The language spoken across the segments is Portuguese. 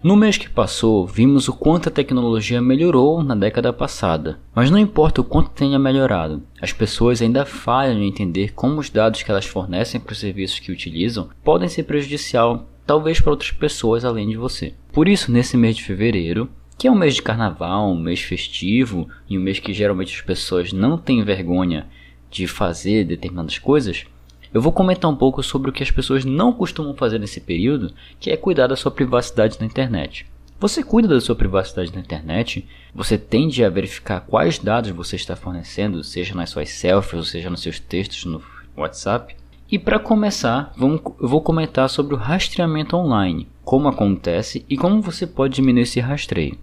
No mês que passou, vimos o quanto a tecnologia melhorou na década passada, mas não importa o quanto tenha melhorado, as pessoas ainda falham em entender como os dados que elas fornecem para os serviços que utilizam podem ser prejudicial, talvez para outras pessoas além de você. Por isso, nesse mês de fevereiro, que é um mês de carnaval, um mês festivo e um mês que geralmente as pessoas não têm vergonha de fazer determinadas coisas, eu vou comentar um pouco sobre o que as pessoas não costumam fazer nesse período, que é cuidar da sua privacidade na internet. Você cuida da sua privacidade na internet? Você tende a verificar quais dados você está fornecendo, seja nas suas selfies ou seja nos seus textos no WhatsApp? E para começar, vamos, eu vou comentar sobre o rastreamento online, como acontece e como você pode diminuir esse rastreio.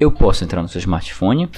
Eu posso entrar no seu smartphone,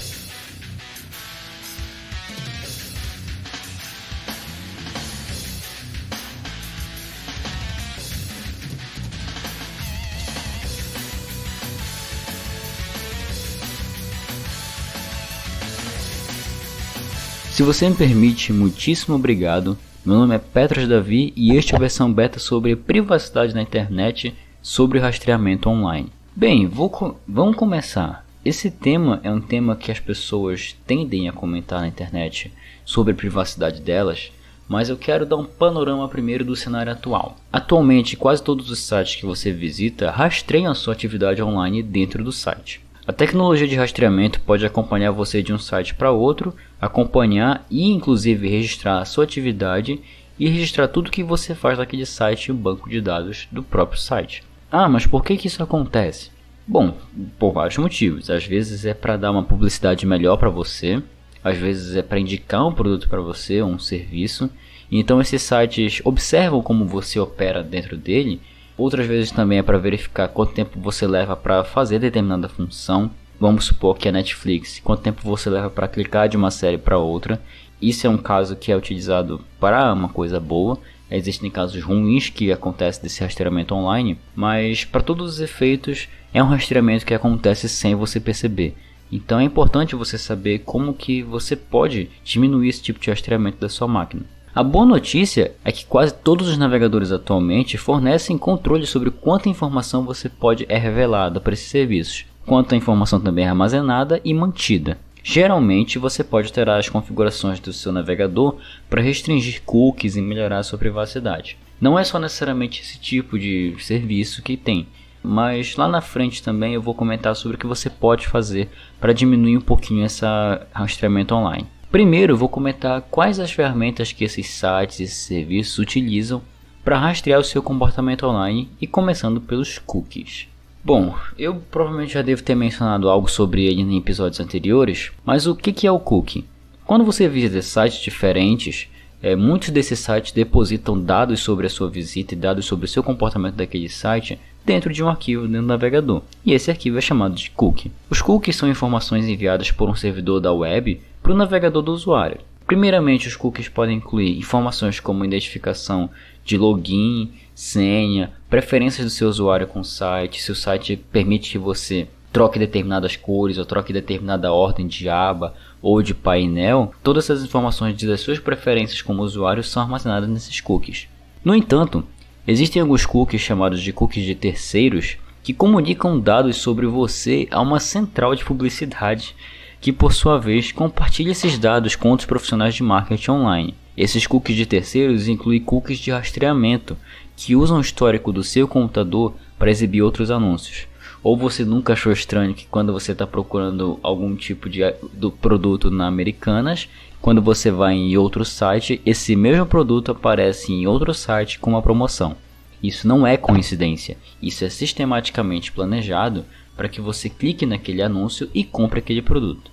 Se você me permite, muitíssimo obrigado. Meu nome é Petros Davi e este é a versão beta sobre privacidade na internet sobre rastreamento online. Bem, vou, vamos começar. Esse tema é um tema que as pessoas tendem a comentar na internet sobre a privacidade delas, mas eu quero dar um panorama primeiro do cenário atual. Atualmente, quase todos os sites que você visita rastreiam a sua atividade online dentro do site. A tecnologia de rastreamento pode acompanhar você de um site para outro, acompanhar e inclusive registrar a sua atividade e registrar tudo que você faz naquele site e o banco de dados do próprio site. Ah, mas por que, que isso acontece? Bom, por vários motivos. Às vezes é para dar uma publicidade melhor para você, às vezes é para indicar um produto para você ou um serviço. Então esses sites observam como você opera dentro dele Outras vezes também é para verificar quanto tempo você leva para fazer determinada função. Vamos supor que é Netflix, quanto tempo você leva para clicar de uma série para outra. Isso é um caso que é utilizado para uma coisa boa. Existem casos ruins que acontece desse rastreamento online, mas para todos os efeitos é um rastreamento que acontece sem você perceber. Então é importante você saber como que você pode diminuir esse tipo de rastreamento da sua máquina. A boa notícia é que quase todos os navegadores atualmente fornecem controle sobre quanta informação você pode é revelada para esses serviços, quanto a informação também é armazenada e mantida. Geralmente você pode alterar as configurações do seu navegador para restringir cookies e melhorar sua privacidade. Não é só necessariamente esse tipo de serviço que tem, mas lá na frente também eu vou comentar sobre o que você pode fazer para diminuir um pouquinho esse rastreamento online. Primeiro, vou comentar quais as ferramentas que esses sites e serviços utilizam para rastrear o seu comportamento online e começando pelos cookies. Bom, eu provavelmente já devo ter mencionado algo sobre ele em episódios anteriores, mas o que é o cookie? Quando você visita sites diferentes, é, muitos desses sites depositam dados sobre a sua visita e dados sobre o seu comportamento daquele site dentro de um arquivo dentro do navegador, e esse arquivo é chamado de cookie. Os cookies são informações enviadas por um servidor da web para o navegador do usuário. Primeiramente, os cookies podem incluir informações como identificação de login, senha, preferências do seu usuário com o site, se o site permite que você troque determinadas cores ou troque determinada ordem de aba ou de painel, todas essas informações das suas preferências como usuário são armazenadas nesses cookies. No entanto, existem alguns cookies chamados de cookies de terceiros que comunicam dados sobre você a uma central de publicidade que por sua vez compartilha esses dados com outros profissionais de marketing online. Esses cookies de terceiros incluem cookies de rastreamento, que usam o histórico do seu computador para exibir outros anúncios. Ou você nunca achou estranho que quando você está procurando algum tipo de do produto na Americanas, quando você vai em outro site, esse mesmo produto aparece em outro site com uma promoção. Isso não é coincidência, isso é sistematicamente planejado para que você clique naquele anúncio e compre aquele produto.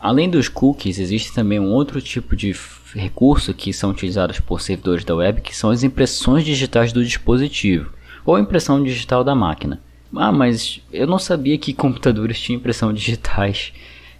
Além dos cookies, existe também um outro tipo de recurso que são utilizados por servidores da web, que são as impressões digitais do dispositivo, ou impressão digital da máquina. Ah, mas eu não sabia que computadores tinham impressão digitais.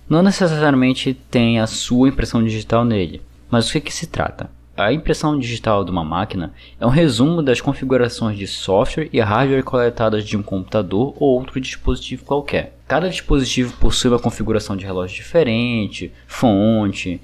Não necessariamente tem a sua impressão digital nele, mas o que, que se trata? A impressão digital de uma máquina é um resumo das configurações de software e hardware coletadas de um computador ou outro dispositivo qualquer. Cada dispositivo possui uma configuração de relógio diferente, fonte,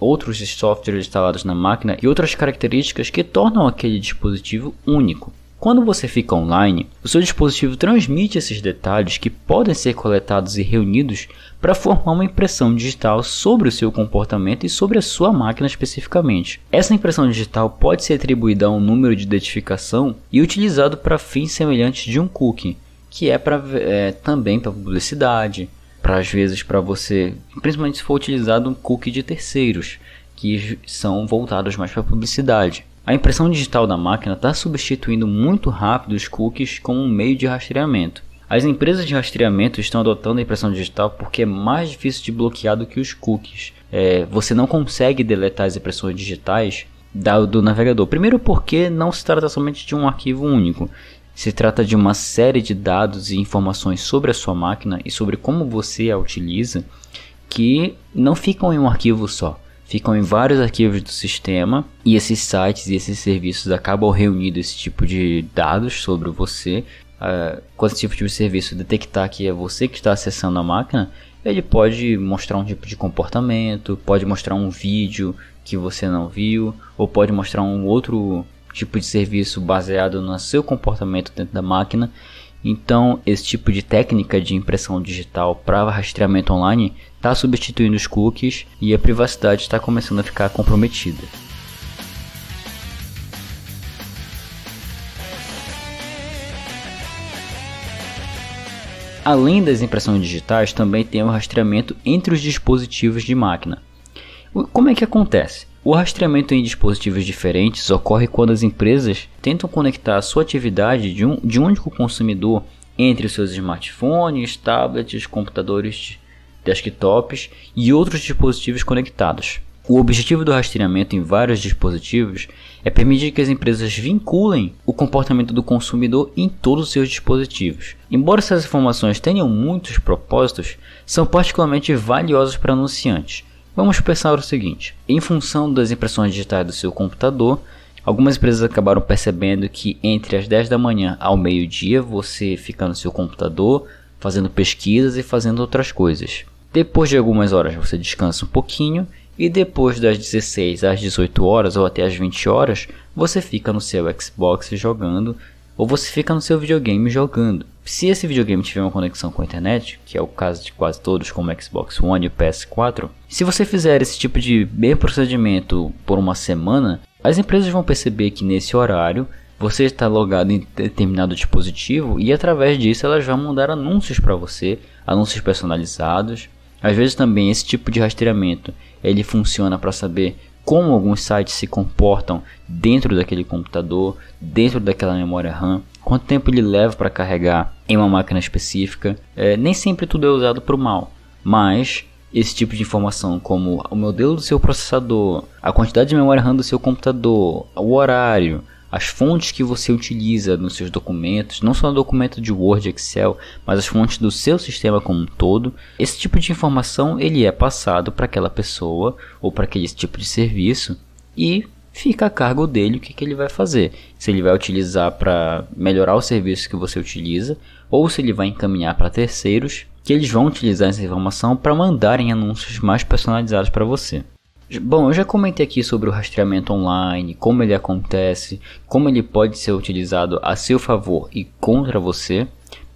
outros softwares instalados na máquina e outras características que tornam aquele dispositivo único. Quando você fica online, o seu dispositivo transmite esses detalhes que podem ser coletados e reunidos para formar uma impressão digital sobre o seu comportamento e sobre a sua máquina especificamente. Essa impressão digital pode ser atribuída a um número de identificação e utilizado para fins semelhantes de um cookie, que é, pra, é também para publicidade, para às vezes para você, principalmente se for utilizado um cookie de terceiros, que são voltados mais para publicidade. A impressão digital da máquina está substituindo muito rápido os cookies como um meio de rastreamento. As empresas de rastreamento estão adotando a impressão digital porque é mais difícil de bloquear do que os cookies. É, você não consegue deletar as impressões digitais da, do navegador. Primeiro, porque não se trata somente de um arquivo único. Se trata de uma série de dados e informações sobre a sua máquina e sobre como você a utiliza que não ficam em um arquivo só ficam em vários arquivos do sistema e esses sites e esses serviços acabam reunindo esse tipo de dados sobre você. Uh, quando esse tipo de serviço detectar que é você que está acessando a máquina, ele pode mostrar um tipo de comportamento, pode mostrar um vídeo que você não viu, ou pode mostrar um outro tipo de serviço baseado no seu comportamento dentro da máquina então, esse tipo de técnica de impressão digital para rastreamento online está substituindo os cookies e a privacidade está começando a ficar comprometida. Além das impressões digitais, também tem o rastreamento entre os dispositivos de máquina. Como é que acontece? O rastreamento em dispositivos diferentes ocorre quando as empresas tentam conectar a sua atividade de um, de um único consumidor entre os seus smartphones, tablets, computadores, desktops e outros dispositivos conectados. O objetivo do rastreamento em vários dispositivos é permitir que as empresas vinculem o comportamento do consumidor em todos os seus dispositivos. Embora essas informações tenham muitos propósitos, são particularmente valiosas para anunciantes, Vamos pensar o seguinte: em função das impressões digitais do seu computador, algumas empresas acabaram percebendo que entre as 10 da manhã ao meio-dia você fica no seu computador fazendo pesquisas e fazendo outras coisas. Depois de algumas horas você descansa um pouquinho e depois das 16 às 18 horas ou até às 20 horas você fica no seu Xbox jogando ou você fica no seu videogame jogando. Se esse videogame tiver uma conexão com a internet, que é o caso de quase todos, como Xbox One e o PS4, se você fizer esse tipo de bem procedimento por uma semana, as empresas vão perceber que nesse horário você está logado em determinado dispositivo e através disso elas vão mandar anúncios para você, anúncios personalizados. Às vezes também esse tipo de rastreamento ele funciona para saber como alguns sites se comportam dentro daquele computador, dentro daquela memória RAM, quanto tempo ele leva para carregar em uma máquina específica. É, nem sempre tudo é usado para o mal, mas esse tipo de informação, como o modelo do seu processador, a quantidade de memória RAM do seu computador, o horário, as fontes que você utiliza nos seus documentos, não só no documento de Word, Excel, mas as fontes do seu sistema como um todo. Esse tipo de informação ele é passado para aquela pessoa ou para aquele tipo de serviço e fica a cargo dele o que, que ele vai fazer. Se ele vai utilizar para melhorar o serviço que você utiliza ou se ele vai encaminhar para terceiros que eles vão utilizar essa informação para mandarem anúncios mais personalizados para você. Bom, eu já comentei aqui sobre o rastreamento online, como ele acontece, como ele pode ser utilizado a seu favor e contra você,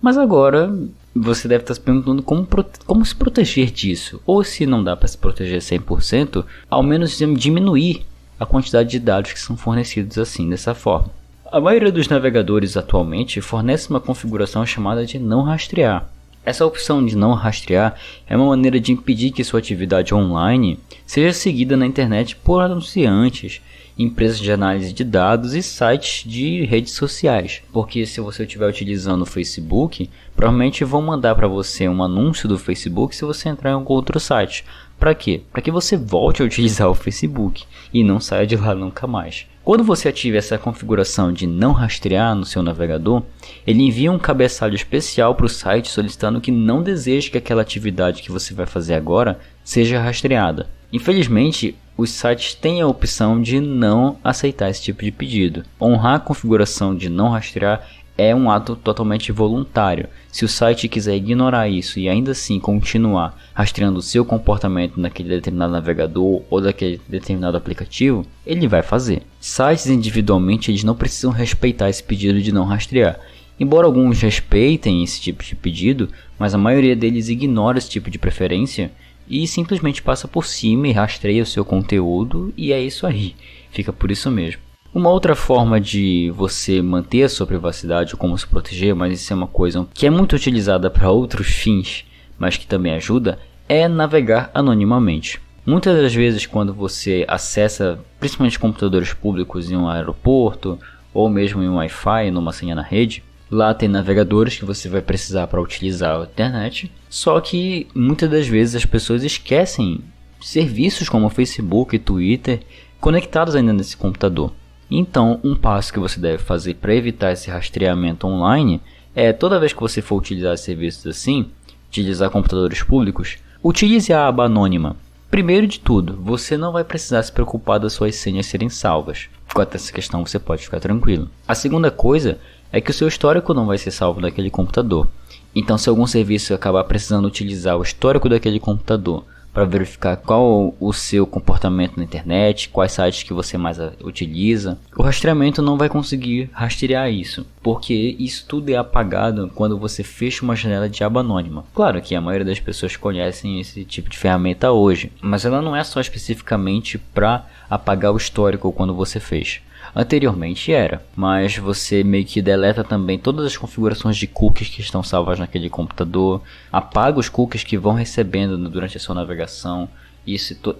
mas agora você deve estar se perguntando como, como se proteger disso, ou se não dá para se proteger 100%, ao menos diminuir a quantidade de dados que são fornecidos assim, dessa forma. A maioria dos navegadores atualmente fornece uma configuração chamada de não rastrear. Essa opção de não rastrear é uma maneira de impedir que sua atividade online seja seguida na internet por anunciantes, empresas de análise de dados e sites de redes sociais. Porque se você estiver utilizando o Facebook, provavelmente vão mandar para você um anúncio do Facebook se você entrar em algum outro site. Para quê? Para que você volte a utilizar o Facebook e não saia de lá nunca mais. Quando você ativa essa configuração de não rastrear no seu navegador, ele envia um cabeçalho especial para o site solicitando que não deseje que aquela atividade que você vai fazer agora seja rastreada. Infelizmente, os sites têm a opção de não aceitar esse tipo de pedido. Honrar a configuração de não rastrear é um ato totalmente voluntário. Se o site quiser ignorar isso e ainda assim continuar rastreando seu comportamento naquele determinado navegador ou daquele determinado aplicativo, ele vai fazer. Sites individualmente eles não precisam respeitar esse pedido de não rastrear. Embora alguns respeitem esse tipo de pedido, mas a maioria deles ignora esse tipo de preferência e simplesmente passa por cima e rastreia o seu conteúdo e é isso aí. Fica por isso mesmo. Uma outra forma de você manter a sua privacidade ou como se proteger, mas isso é uma coisa que é muito utilizada para outros fins, mas que também ajuda, é navegar anonimamente. Muitas das vezes, quando você acessa principalmente computadores públicos em um aeroporto ou mesmo em um Wi-Fi, numa senha na rede, lá tem navegadores que você vai precisar para utilizar a internet. Só que muitas das vezes as pessoas esquecem serviços como Facebook e Twitter conectados ainda nesse computador. Então, um passo que você deve fazer para evitar esse rastreamento online é toda vez que você for utilizar serviços assim, utilizar computadores públicos, utilize a aba anônima. Primeiro de tudo, você não vai precisar se preocupar das suas senhas serem salvas. Quanto a essa questão, você pode ficar tranquilo. A segunda coisa é que o seu histórico não vai ser salvo naquele computador. Então, se algum serviço acabar precisando utilizar o histórico daquele computador para verificar qual o seu comportamento na internet, quais sites que você mais utiliza. O rastreamento não vai conseguir rastrear isso, porque isso tudo é apagado quando você fecha uma janela de aba anônima. Claro que a maioria das pessoas conhecem esse tipo de ferramenta hoje, mas ela não é só especificamente para apagar o histórico quando você fecha. Anteriormente era, mas você meio que deleta também todas as configurações de cookies que estão salvas naquele computador, apaga os cookies que vão recebendo durante a sua navegação, e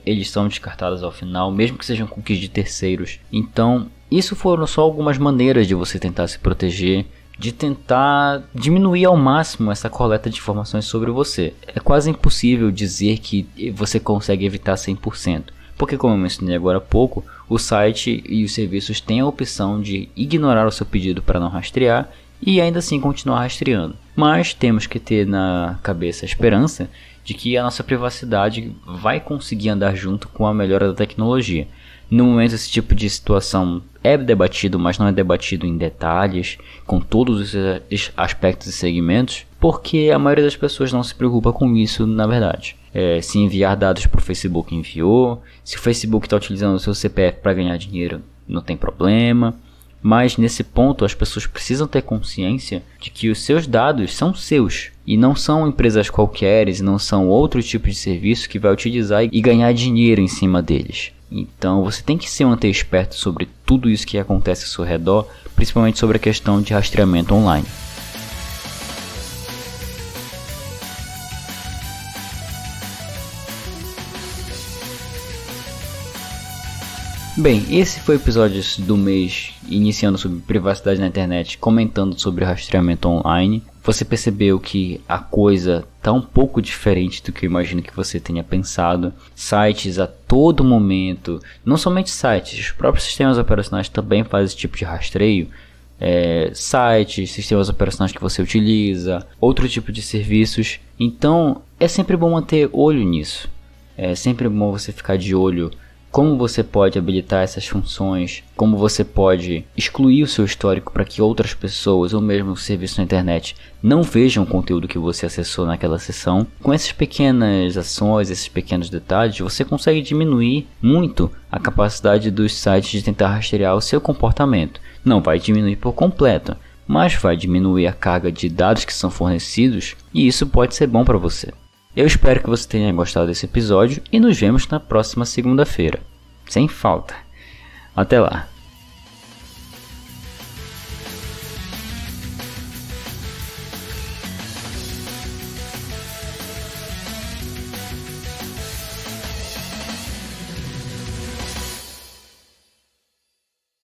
eles são descartados ao final, mesmo que sejam cookies de terceiros. Então, isso foram só algumas maneiras de você tentar se proteger, de tentar diminuir ao máximo essa coleta de informações sobre você. É quase impossível dizer que você consegue evitar 100%. Porque, como eu mencionei agora há pouco, o site e os serviços têm a opção de ignorar o seu pedido para não rastrear e ainda assim continuar rastreando. Mas temos que ter na cabeça a esperança de que a nossa privacidade vai conseguir andar junto com a melhora da tecnologia. No momento, esse tipo de situação é debatido, mas não é debatido em detalhes, com todos os aspectos e segmentos, porque a maioria das pessoas não se preocupa com isso, na verdade. É, se enviar dados para o Facebook, enviou. Se o Facebook está utilizando o seu CPF para ganhar dinheiro, não tem problema. Mas nesse ponto as pessoas precisam ter consciência de que os seus dados são seus e não são empresas qualquer e não são outro tipo de serviço que vai utilizar e ganhar dinheiro em cima deles. Então você tem que se manter esperto sobre tudo isso que acontece ao seu redor, principalmente sobre a questão de rastreamento online. Bem, esse foi o episódio do mês iniciando sobre privacidade na internet, comentando sobre rastreamento online. Você percebeu que a coisa tá um pouco diferente do que eu imagino que você tenha pensado. Sites a todo momento, não somente sites, os próprios sistemas operacionais também fazem esse tipo de rastreio. É, sites, sistemas operacionais que você utiliza, outro tipo de serviços. Então é sempre bom manter olho nisso. É sempre bom você ficar de olho como você pode habilitar essas funções, como você pode excluir o seu histórico para que outras pessoas ou mesmo o serviço na internet não vejam o conteúdo que você acessou naquela sessão. Com essas pequenas ações, esses pequenos detalhes, você consegue diminuir muito a capacidade dos sites de tentar rastrear o seu comportamento. Não vai diminuir por completo, mas vai diminuir a carga de dados que são fornecidos e isso pode ser bom para você. Eu espero que você tenha gostado desse episódio e nos vemos na próxima segunda-feira. Sem falta. Até lá.